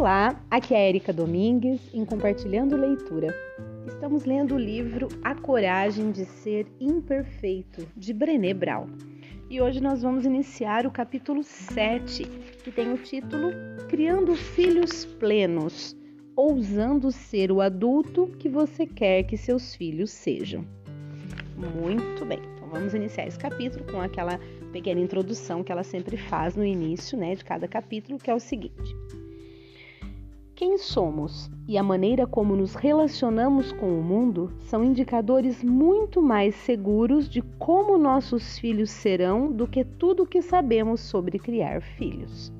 Olá, aqui é Erika Domingues em Compartilhando Leitura. Estamos lendo o livro A Coragem de Ser Imperfeito, de Brené Brown. E hoje nós vamos iniciar o capítulo 7, que tem o título Criando Filhos Plenos, ousando ser o adulto que você quer que seus filhos sejam. Muito bem, então vamos iniciar esse capítulo com aquela pequena introdução que ela sempre faz no início né, de cada capítulo, que é o seguinte. Quem somos e a maneira como nos relacionamos com o mundo são indicadores muito mais seguros de como nossos filhos serão do que tudo o que sabemos sobre criar filhos.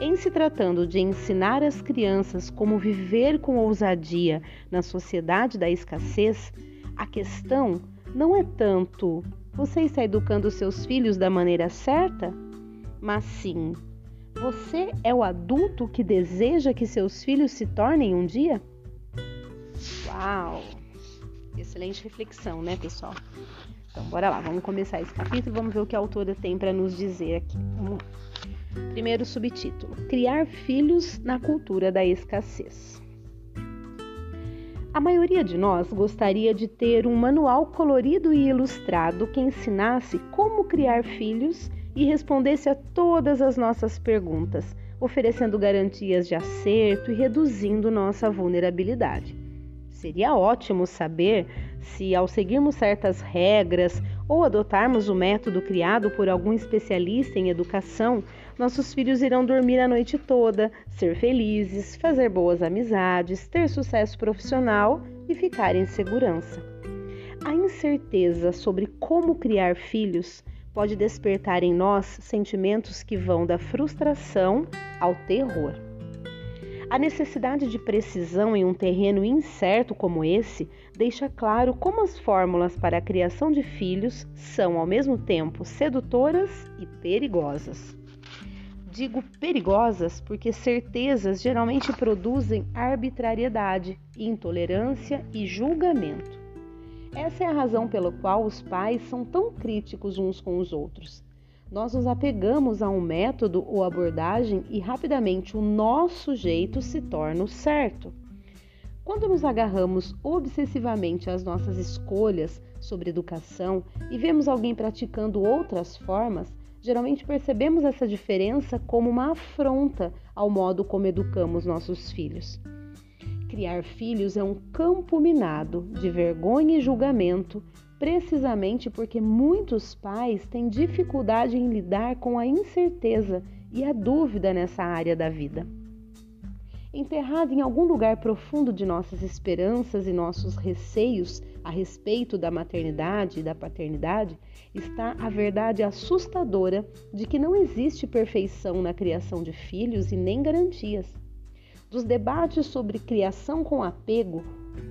Em se tratando de ensinar as crianças como viver com ousadia na sociedade da escassez, a questão não é tanto você está educando seus filhos da maneira certa, mas sim você é o adulto que deseja que seus filhos se tornem um dia? Uau! Excelente reflexão, né, pessoal? Então, bora lá, vamos começar esse capítulo, vamos ver o que a autora tem para nos dizer aqui. Vamos Primeiro subtítulo: Criar filhos na cultura da escassez. A maioria de nós gostaria de ter um manual colorido e ilustrado que ensinasse como criar filhos e respondesse a todas as nossas perguntas, oferecendo garantias de acerto e reduzindo nossa vulnerabilidade. Seria ótimo saber se, ao seguirmos certas regras ou adotarmos o método criado por algum especialista em educação, nossos filhos irão dormir a noite toda, ser felizes, fazer boas amizades, ter sucesso profissional e ficar em segurança. A incerteza sobre como criar filhos pode despertar em nós sentimentos que vão da frustração ao terror. A necessidade de precisão em um terreno incerto como esse deixa claro como as fórmulas para a criação de filhos são ao mesmo tempo sedutoras e perigosas. Digo perigosas porque certezas geralmente produzem arbitrariedade, intolerância e julgamento. Essa é a razão pela qual os pais são tão críticos uns com os outros. Nós nos apegamos a um método ou abordagem e rapidamente o nosso jeito se torna o certo. Quando nos agarramos obsessivamente às nossas escolhas sobre educação e vemos alguém praticando outras formas, geralmente percebemos essa diferença como uma afronta ao modo como educamos nossos filhos. Criar filhos é um campo minado de vergonha e julgamento, precisamente porque muitos pais têm dificuldade em lidar com a incerteza e a dúvida nessa área da vida. Enterrado em algum lugar profundo de nossas esperanças e nossos receios a respeito da maternidade e da paternidade, está a verdade assustadora de que não existe perfeição na criação de filhos e nem garantias dos debates sobre criação com apego,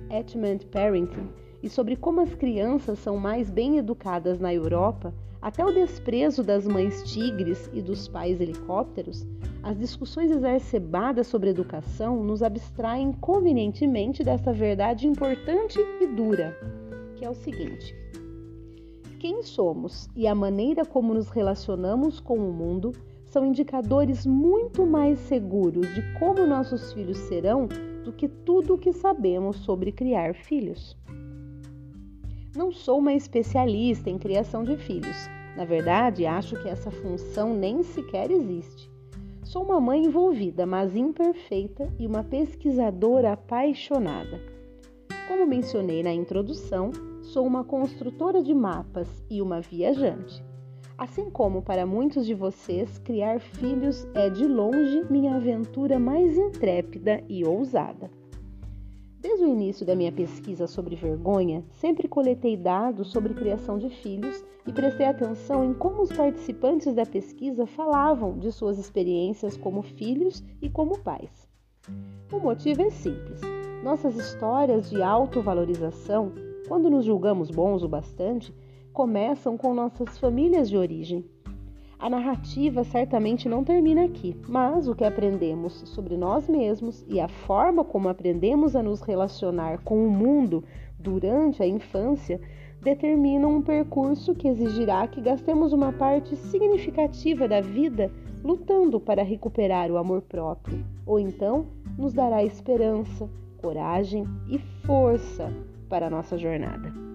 attachment parenting, e sobre como as crianças são mais bem educadas na Europa, até o desprezo das mães tigres e dos pais helicópteros, as discussões exacerbadas sobre educação nos abstraem convenientemente dessa verdade importante e dura, que é o seguinte: quem somos e a maneira como nos relacionamos com o mundo são indicadores muito mais seguros de como nossos filhos serão do que tudo o que sabemos sobre criar filhos. Não sou uma especialista em criação de filhos. Na verdade, acho que essa função nem sequer existe. Sou uma mãe envolvida, mas imperfeita e uma pesquisadora apaixonada. Como mencionei na introdução, sou uma construtora de mapas e uma viajante. Assim como para muitos de vocês, criar filhos é de longe minha aventura mais intrépida e ousada. Desde o início da minha pesquisa sobre vergonha, sempre coletei dados sobre criação de filhos e prestei atenção em como os participantes da pesquisa falavam de suas experiências como filhos e como pais. O motivo é simples. Nossas histórias de autovalorização, quando nos julgamos bons o bastante, começam com nossas famílias de origem. A narrativa certamente não termina aqui, mas o que aprendemos sobre nós mesmos e a forma como aprendemos a nos relacionar com o mundo durante a infância determinam um percurso que exigirá que gastemos uma parte significativa da vida lutando para recuperar o amor próprio, ou então nos dará esperança, coragem e força para a nossa jornada.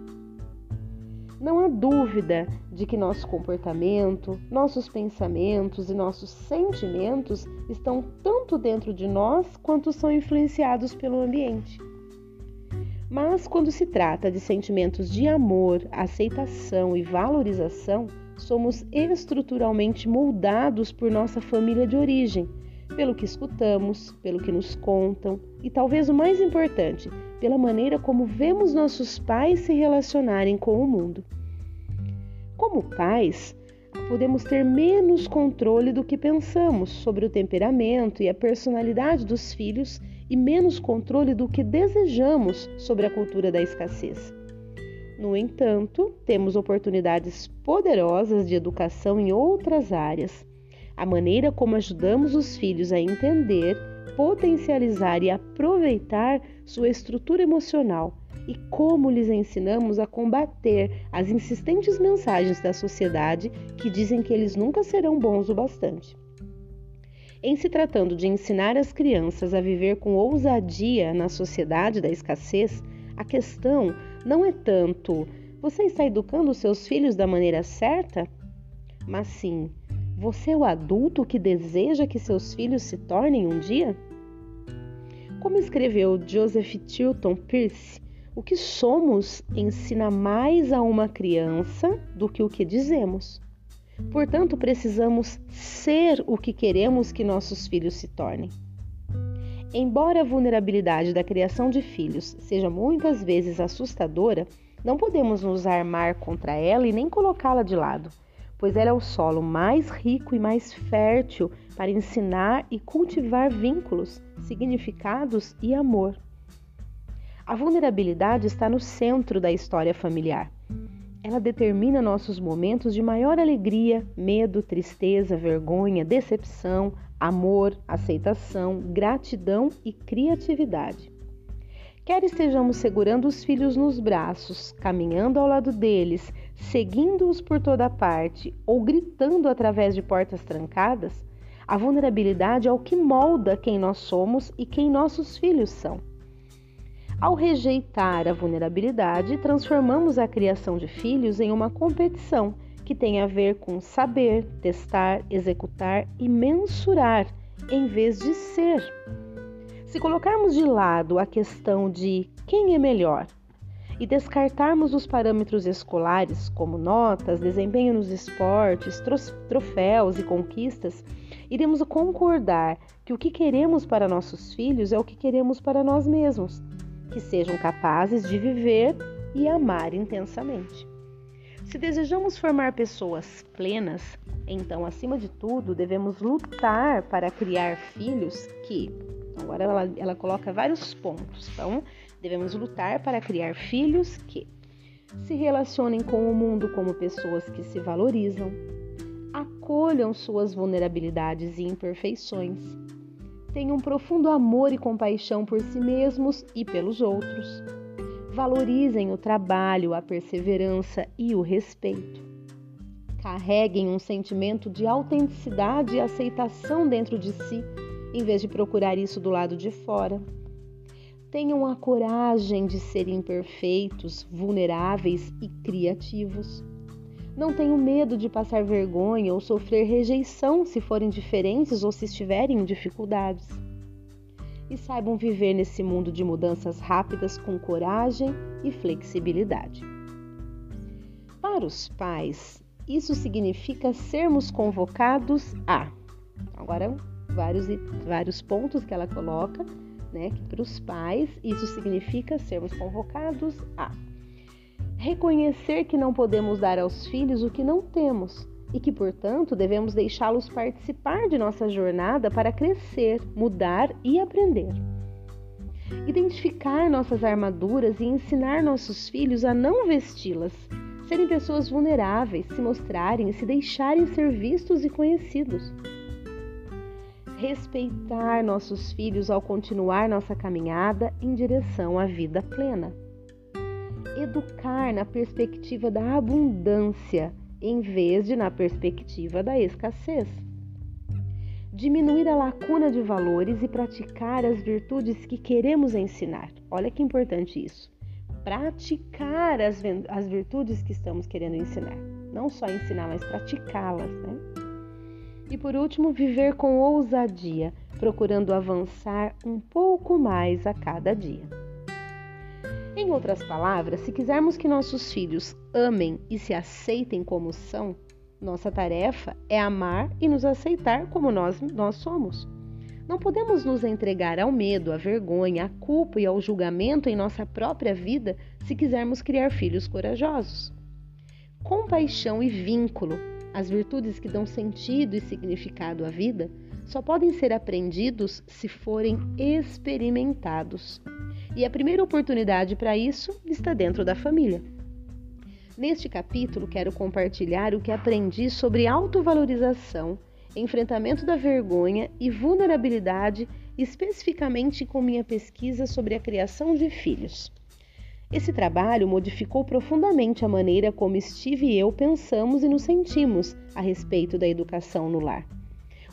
Não há dúvida de que nosso comportamento, nossos pensamentos e nossos sentimentos estão tanto dentro de nós quanto são influenciados pelo ambiente. Mas quando se trata de sentimentos de amor, aceitação e valorização, somos estruturalmente moldados por nossa família de origem, pelo que escutamos, pelo que nos contam e, talvez o mais importante, pela maneira como vemos nossos pais se relacionarem com o mundo. Como pais, podemos ter menos controle do que pensamos sobre o temperamento e a personalidade dos filhos e menos controle do que desejamos sobre a cultura da escassez. No entanto, temos oportunidades poderosas de educação em outras áreas. A maneira como ajudamos os filhos a entender, potencializar e aproveitar sua estrutura emocional e como lhes ensinamos a combater as insistentes mensagens da sociedade que dizem que eles nunca serão bons o bastante. Em se tratando de ensinar as crianças a viver com ousadia na sociedade da escassez, a questão não é tanto você está educando seus filhos da maneira certa, mas sim você é o adulto que deseja que seus filhos se tornem um dia? Como escreveu Joseph Tilton Pierce, o que somos ensina mais a uma criança do que o que dizemos. Portanto, precisamos ser o que queremos que nossos filhos se tornem. Embora a vulnerabilidade da criação de filhos seja muitas vezes assustadora, não podemos nos armar contra ela e nem colocá-la de lado, pois ela é o solo mais rico e mais fértil para ensinar e cultivar vínculos, significados e amor. A vulnerabilidade está no centro da história familiar. Ela determina nossos momentos de maior alegria, medo, tristeza, vergonha, decepção, amor, aceitação, gratidão e criatividade. Quer estejamos segurando os filhos nos braços, caminhando ao lado deles, seguindo-os por toda parte ou gritando através de portas trancadas, a vulnerabilidade é o que molda quem nós somos e quem nossos filhos são. Ao rejeitar a vulnerabilidade, transformamos a criação de filhos em uma competição que tem a ver com saber, testar, executar e mensurar em vez de ser. Se colocarmos de lado a questão de quem é melhor e descartarmos os parâmetros escolares, como notas, desempenho nos esportes, troféus e conquistas, iremos concordar que o que queremos para nossos filhos é o que queremos para nós mesmos que sejam capazes de viver e amar intensamente. Se desejamos formar pessoas plenas, então, acima de tudo, devemos lutar para criar filhos que. Agora ela, ela coloca vários pontos. Então, devemos lutar para criar filhos que se relacionem com o mundo como pessoas que se valorizam, acolham suas vulnerabilidades e imperfeições, tenham um profundo amor e compaixão por si mesmos e pelos outros. Valorizem o trabalho, a perseverança e o respeito. Carreguem um sentimento de autenticidade e aceitação dentro de si, em vez de procurar isso do lado de fora. Tenham a coragem de serem imperfeitos, vulneráveis e criativos. Não tenham medo de passar vergonha ou sofrer rejeição se forem diferentes ou se estiverem em dificuldades. E saibam viver nesse mundo de mudanças rápidas com coragem e flexibilidade. Para os pais, isso significa sermos convocados a. Agora, vários, vários pontos que ela coloca, né? Que para os pais, isso significa sermos convocados a reconhecer que não podemos dar aos filhos o que não temos e que, portanto, devemos deixá-los participar de nossa jornada para crescer, mudar e aprender. Identificar nossas armaduras e ensinar nossos filhos a não vesti-las, serem pessoas vulneráveis, se mostrarem e se deixarem ser vistos e conhecidos. Respeitar nossos filhos ao continuar nossa caminhada em direção à vida plena educar na perspectiva da abundância em vez de na perspectiva da escassez. diminuir a lacuna de valores e praticar as virtudes que queremos ensinar. Olha que importante isso. Praticar as, as virtudes que estamos querendo ensinar. Não só ensinar, mas praticá-las, né? E por último, viver com ousadia, procurando avançar um pouco mais a cada dia. Em outras palavras, se quisermos que nossos filhos amem e se aceitem como são, nossa tarefa é amar e nos aceitar como nós, nós somos. Não podemos nos entregar ao medo, à vergonha, à culpa e ao julgamento em nossa própria vida se quisermos criar filhos corajosos. Compaixão e vínculo, as virtudes que dão sentido e significado à vida, só podem ser aprendidos se forem experimentados. E a primeira oportunidade para isso está dentro da família. Neste capítulo, quero compartilhar o que aprendi sobre autovalorização, enfrentamento da vergonha e vulnerabilidade, especificamente com minha pesquisa sobre a criação de filhos. Esse trabalho modificou profundamente a maneira como Steve e eu pensamos e nos sentimos a respeito da educação no lar.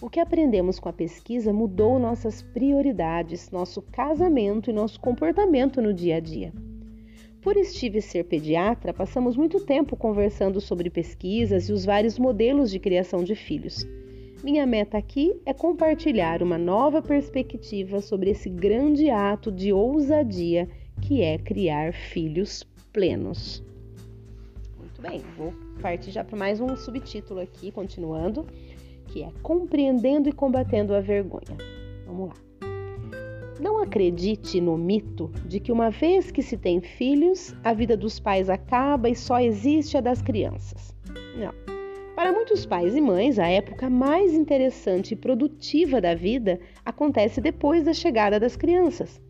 O que aprendemos com a pesquisa mudou nossas prioridades, nosso casamento e nosso comportamento no dia a dia. Por Steve ser pediatra, passamos muito tempo conversando sobre pesquisas e os vários modelos de criação de filhos. Minha meta aqui é compartilhar uma nova perspectiva sobre esse grande ato de ousadia que é criar filhos plenos. Muito bem, vou partir já para mais um subtítulo aqui, continuando, que é Compreendendo e Combatendo a Vergonha. Vamos lá. Não acredite no mito de que uma vez que se tem filhos, a vida dos pais acaba e só existe a das crianças. Não. Para muitos pais e mães, a época mais interessante e produtiva da vida acontece depois da chegada das crianças.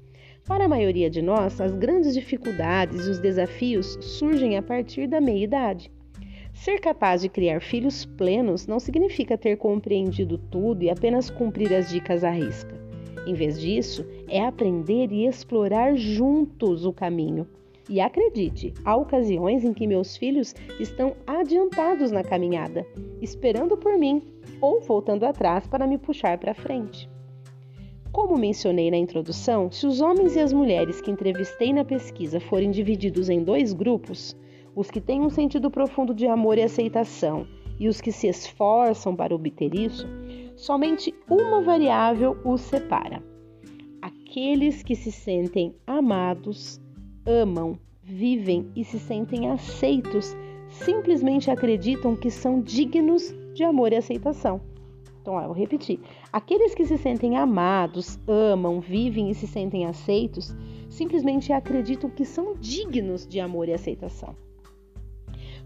Para a maioria de nós, as grandes dificuldades e os desafios surgem a partir da meia-idade. Ser capaz de criar filhos plenos não significa ter compreendido tudo e apenas cumprir as dicas à risca. Em vez disso, é aprender e explorar juntos o caminho. E acredite, há ocasiões em que meus filhos estão adiantados na caminhada, esperando por mim ou voltando atrás para me puxar para frente. Como mencionei na introdução, se os homens e as mulheres que entrevistei na pesquisa forem divididos em dois grupos, os que têm um sentido profundo de amor e aceitação e os que se esforçam para obter isso, somente uma variável os separa. Aqueles que se sentem amados, amam, vivem e se sentem aceitos, simplesmente acreditam que são dignos de amor e aceitação. Então, eu vou repetir. Aqueles que se sentem amados, amam, vivem e se sentem aceitos, simplesmente acreditam que são dignos de amor e aceitação.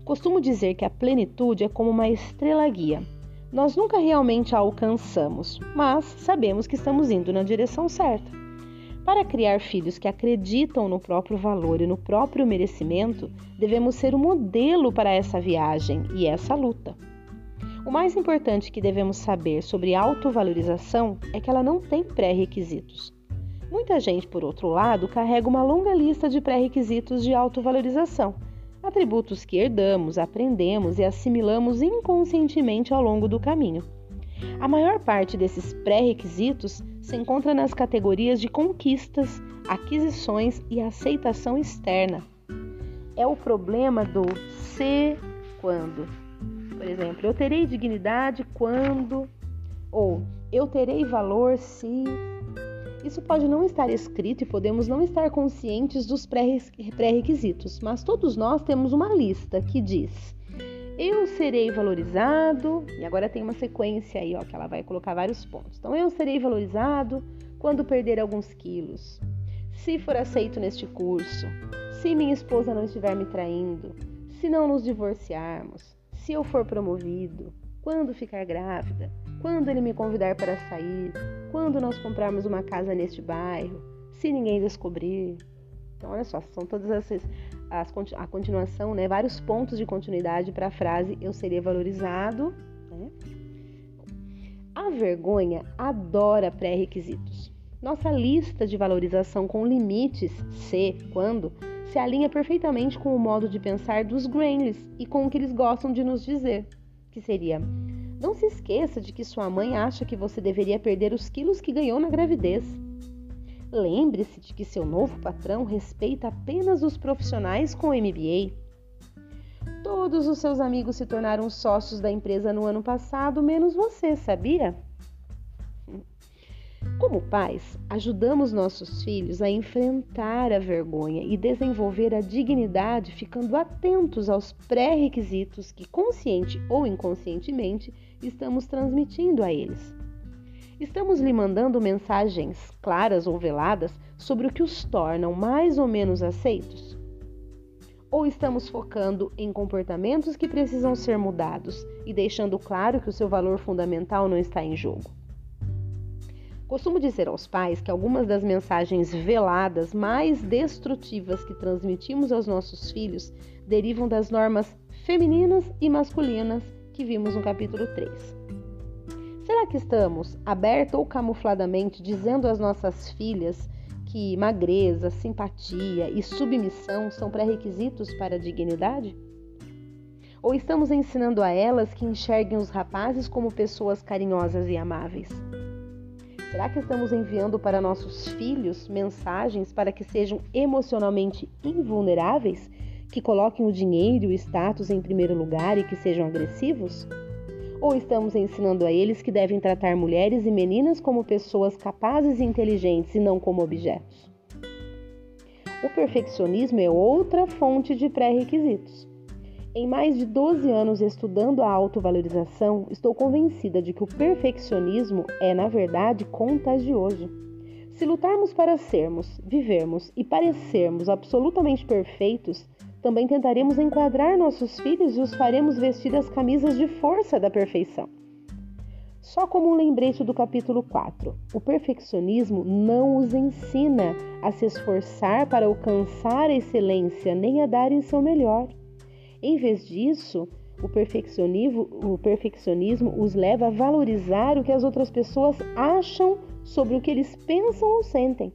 Costumo dizer que a plenitude é como uma estrela guia nós nunca realmente a alcançamos, mas sabemos que estamos indo na direção certa. Para criar filhos que acreditam no próprio valor e no próprio merecimento, devemos ser o um modelo para essa viagem e essa luta. O mais importante que devemos saber sobre autovalorização é que ela não tem pré-requisitos. Muita gente, por outro lado, carrega uma longa lista de pré-requisitos de autovalorização atributos que herdamos, aprendemos e assimilamos inconscientemente ao longo do caminho. A maior parte desses pré-requisitos se encontra nas categorias de conquistas, aquisições e aceitação externa. É o problema do se quando. Por exemplo, eu terei dignidade quando ou eu terei valor se isso pode não estar escrito e podemos não estar conscientes dos pré-requisitos, mas todos nós temos uma lista que diz: eu serei valorizado, e agora tem uma sequência aí, ó, que ela vai colocar vários pontos. Então, eu serei valorizado quando perder alguns quilos, se for aceito neste curso, se minha esposa não estiver me traindo, se não nos divorciarmos, se eu for promovido, quando ficar grávida, quando ele me convidar para sair, quando nós comprarmos uma casa neste bairro, se ninguém descobrir. Então, olha só, são todas essas as, a continuação, né? Vários pontos de continuidade para a frase eu seria valorizado. Né? A vergonha adora pré-requisitos. Nossa lista de valorização com limites, se, quando, se alinha perfeitamente com o modo de pensar dos Grainleys e com o que eles gostam de nos dizer, que seria Não se esqueça de que sua mãe acha que você deveria perder os quilos que ganhou na gravidez. Lembre-se de que seu novo patrão respeita apenas os profissionais com MBA. Todos os seus amigos se tornaram sócios da empresa no ano passado, menos você, sabia? Como pais, ajudamos nossos filhos a enfrentar a vergonha e desenvolver a dignidade, ficando atentos aos pré-requisitos que, consciente ou inconscientemente, estamos transmitindo a eles. Estamos lhe mandando mensagens claras ou veladas sobre o que os tornam mais ou menos aceitos? Ou estamos focando em comportamentos que precisam ser mudados e deixando claro que o seu valor fundamental não está em jogo? Costumo dizer aos pais que algumas das mensagens veladas mais destrutivas que transmitimos aos nossos filhos derivam das normas femininas e masculinas que vimos no capítulo 3. Será que estamos, aberta ou camufladamente, dizendo às nossas filhas que magreza, simpatia e submissão são pré-requisitos para a dignidade? Ou estamos ensinando a elas que enxerguem os rapazes como pessoas carinhosas e amáveis? Será que estamos enviando para nossos filhos mensagens para que sejam emocionalmente invulneráveis, que coloquem o dinheiro e o status em primeiro lugar e que sejam agressivos? Ou estamos ensinando a eles que devem tratar mulheres e meninas como pessoas capazes e inteligentes e não como objetos? O perfeccionismo é outra fonte de pré-requisitos. Em mais de 12 anos estudando a autovalorização, estou convencida de que o perfeccionismo é, na verdade, contagioso. Se lutarmos para sermos, vivermos e parecermos absolutamente perfeitos, também tentaremos enquadrar nossos filhos e os faremos vestir as camisas de força da perfeição. Só como um lembrete do capítulo 4, o perfeccionismo não os ensina a se esforçar para alcançar a excelência nem a darem seu melhor. Em vez disso, o perfeccionismo, o perfeccionismo os leva a valorizar o que as outras pessoas acham sobre o que eles pensam ou sentem.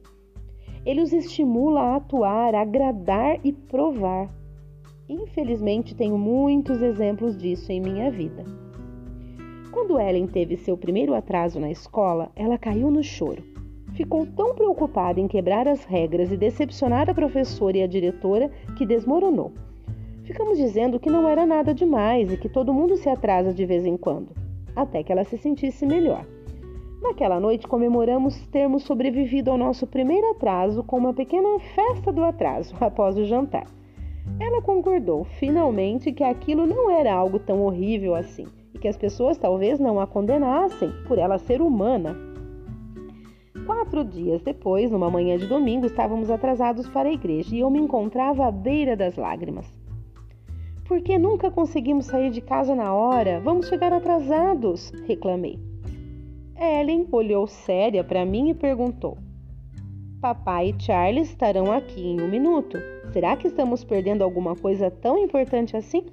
Ele os estimula a atuar, a agradar e provar. Infelizmente, tenho muitos exemplos disso em minha vida. Quando Ellen teve seu primeiro atraso na escola, ela caiu no choro. Ficou tão preocupada em quebrar as regras e decepcionar a professora e a diretora que desmoronou. Ficamos dizendo que não era nada demais e que todo mundo se atrasa de vez em quando, até que ela se sentisse melhor. Naquela noite comemoramos termos sobrevivido ao nosso primeiro atraso com uma pequena festa do atraso após o jantar. Ela concordou finalmente que aquilo não era algo tão horrível assim e que as pessoas talvez não a condenassem por ela ser humana. Quatro dias depois, numa manhã de domingo, estávamos atrasados para a igreja e eu me encontrava à beira das lágrimas. Por que nunca conseguimos sair de casa na hora? Vamos chegar atrasados, reclamei. Ellen olhou séria para mim e perguntou: Papai e Charles estarão aqui em um minuto. Será que estamos perdendo alguma coisa tão importante assim?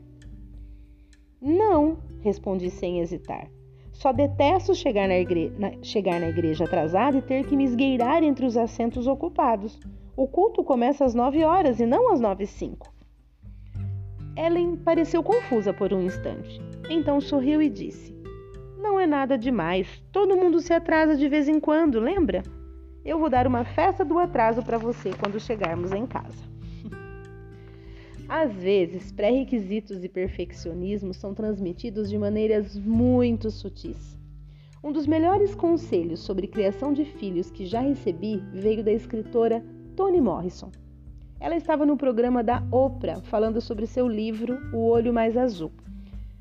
Não, respondi sem hesitar. Só detesto chegar na, igre... na... chegar na igreja atrasado e ter que me esgueirar entre os assentos ocupados. O culto começa às nove horas e não às nove e cinco. Ellen pareceu confusa por um instante. Então sorriu e disse: Não é nada demais. Todo mundo se atrasa de vez em quando, lembra? Eu vou dar uma festa do atraso para você quando chegarmos em casa. Às vezes, pré-requisitos e perfeccionismo são transmitidos de maneiras muito sutis. Um dos melhores conselhos sobre criação de filhos que já recebi veio da escritora Toni Morrison. Ela estava no programa da Oprah falando sobre seu livro O Olho Mais Azul.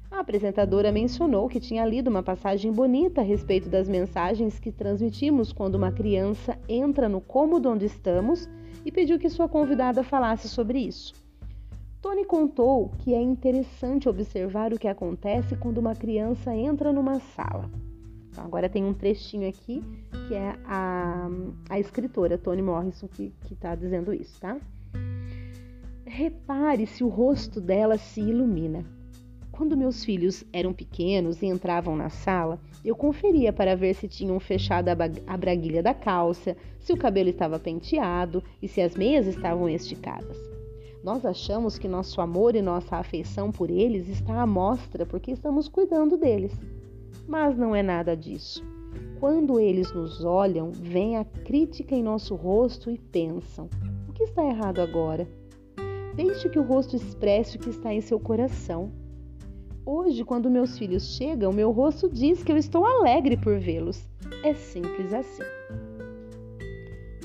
A apresentadora mencionou que tinha lido uma passagem bonita a respeito das mensagens que transmitimos quando uma criança entra no cômodo onde estamos e pediu que sua convidada falasse sobre isso. Tony contou que é interessante observar o que acontece quando uma criança entra numa sala. Então, agora tem um trechinho aqui que é a, a escritora Toni Morrison que está dizendo isso, tá? Repare se o rosto dela se ilumina. Quando meus filhos eram pequenos e entravam na sala, eu conferia para ver se tinham fechado a braguilha da calça, se o cabelo estava penteado e se as meias estavam esticadas. Nós achamos que nosso amor e nossa afeição por eles está à mostra porque estamos cuidando deles. Mas não é nada disso. Quando eles nos olham, vem a crítica em nosso rosto e pensam: o que está errado agora? Deixe que o rosto expresse o que está em seu coração. Hoje, quando meus filhos chegam, meu rosto diz que eu estou alegre por vê-los. É simples assim.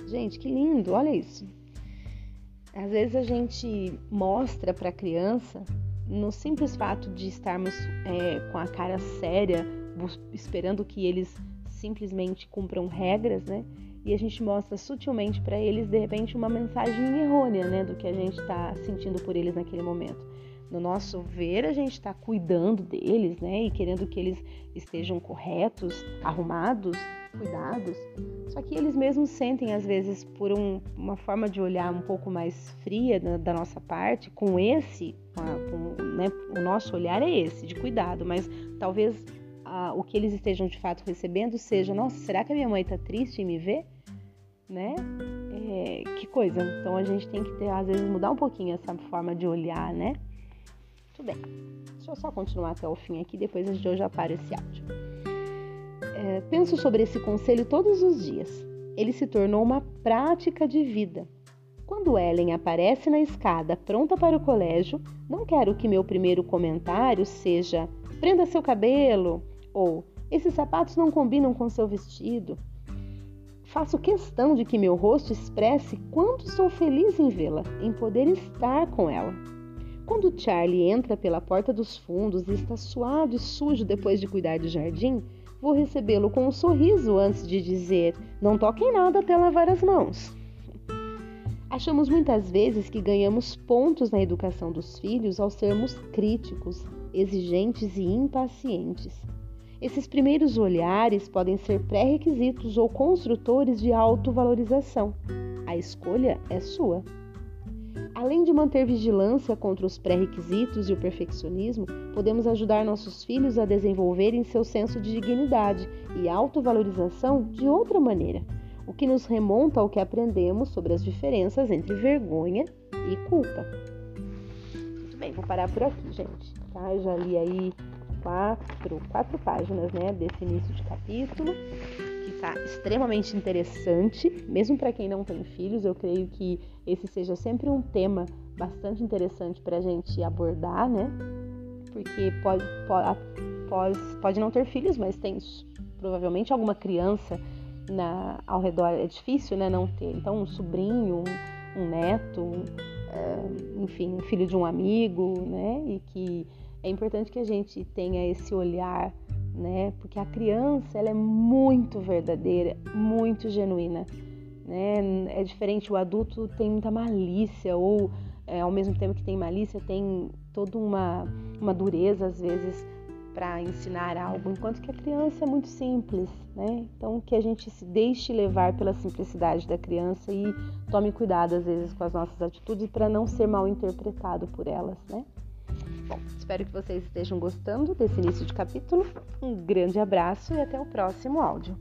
Gente, que lindo, olha isso. Às vezes a gente mostra para a criança, no simples fato de estarmos é, com a cara séria, esperando que eles simplesmente cumpram regras, né? E a gente mostra sutilmente para eles, de repente, uma mensagem errônea, né, do que a gente está sentindo por eles naquele momento. No nosso ver, a gente está cuidando deles, né, e querendo que eles estejam corretos, arrumados, cuidados. Só que eles mesmos sentem, às vezes, por um, uma forma de olhar um pouco mais fria da, da nossa parte, com esse, com a, com, né, o nosso olhar é esse, de cuidado, mas talvez a, o que eles estejam de fato recebendo seja: nossa, será que a minha mãe está triste em me ver? Né? É, que coisa. Então a gente tem que ter, às vezes, mudar um pouquinho essa forma de olhar, né? Tudo bem. Deixa eu só continuar até o fim aqui, depois a gente já para esse áudio. É, penso sobre esse conselho todos os dias. Ele se tornou uma prática de vida. Quando Ellen aparece na escada pronta para o colégio, não quero que meu primeiro comentário seja: prenda seu cabelo ou esses sapatos não combinam com seu vestido. Faço questão de que meu rosto expresse quanto sou feliz em vê-la, em poder estar com ela. Quando Charlie entra pela porta dos fundos e está suado e sujo depois de cuidar do jardim, Vou recebê-lo com um sorriso antes de dizer: Não toquem nada até lavar as mãos. Achamos muitas vezes que ganhamos pontos na educação dos filhos ao sermos críticos, exigentes e impacientes. Esses primeiros olhares podem ser pré-requisitos ou construtores de autovalorização. A escolha é sua. Além de manter vigilância contra os pré-requisitos e o perfeccionismo, podemos ajudar nossos filhos a desenvolverem seu senso de dignidade e autovalorização de outra maneira, o que nos remonta ao que aprendemos sobre as diferenças entre vergonha e culpa. Muito bem, vou parar por aqui, gente. Tá? Já li aí quatro, quatro páginas né, desse início de capítulo tá extremamente interessante, mesmo para quem não tem filhos. Eu creio que esse seja sempre um tema bastante interessante para a gente abordar, né? Porque pode, pode, pode, não ter filhos, mas tem provavelmente alguma criança na, ao redor. É difícil, né? Não ter. Então, um sobrinho, um, um neto, um, é, enfim, filho de um amigo, né? E que é importante que a gente tenha esse olhar né? Porque a criança ela é muito verdadeira, muito genuína, né? É diferente o adulto tem muita malícia ou é, ao mesmo tempo que tem malícia tem toda uma uma dureza às vezes para ensinar algo, enquanto que a criança é muito simples, né? Então que a gente se deixe levar pela simplicidade da criança e tome cuidado às vezes com as nossas atitudes para não ser mal interpretado por elas, né? Bom, espero que vocês estejam gostando desse início de capítulo. Um grande abraço e até o próximo áudio.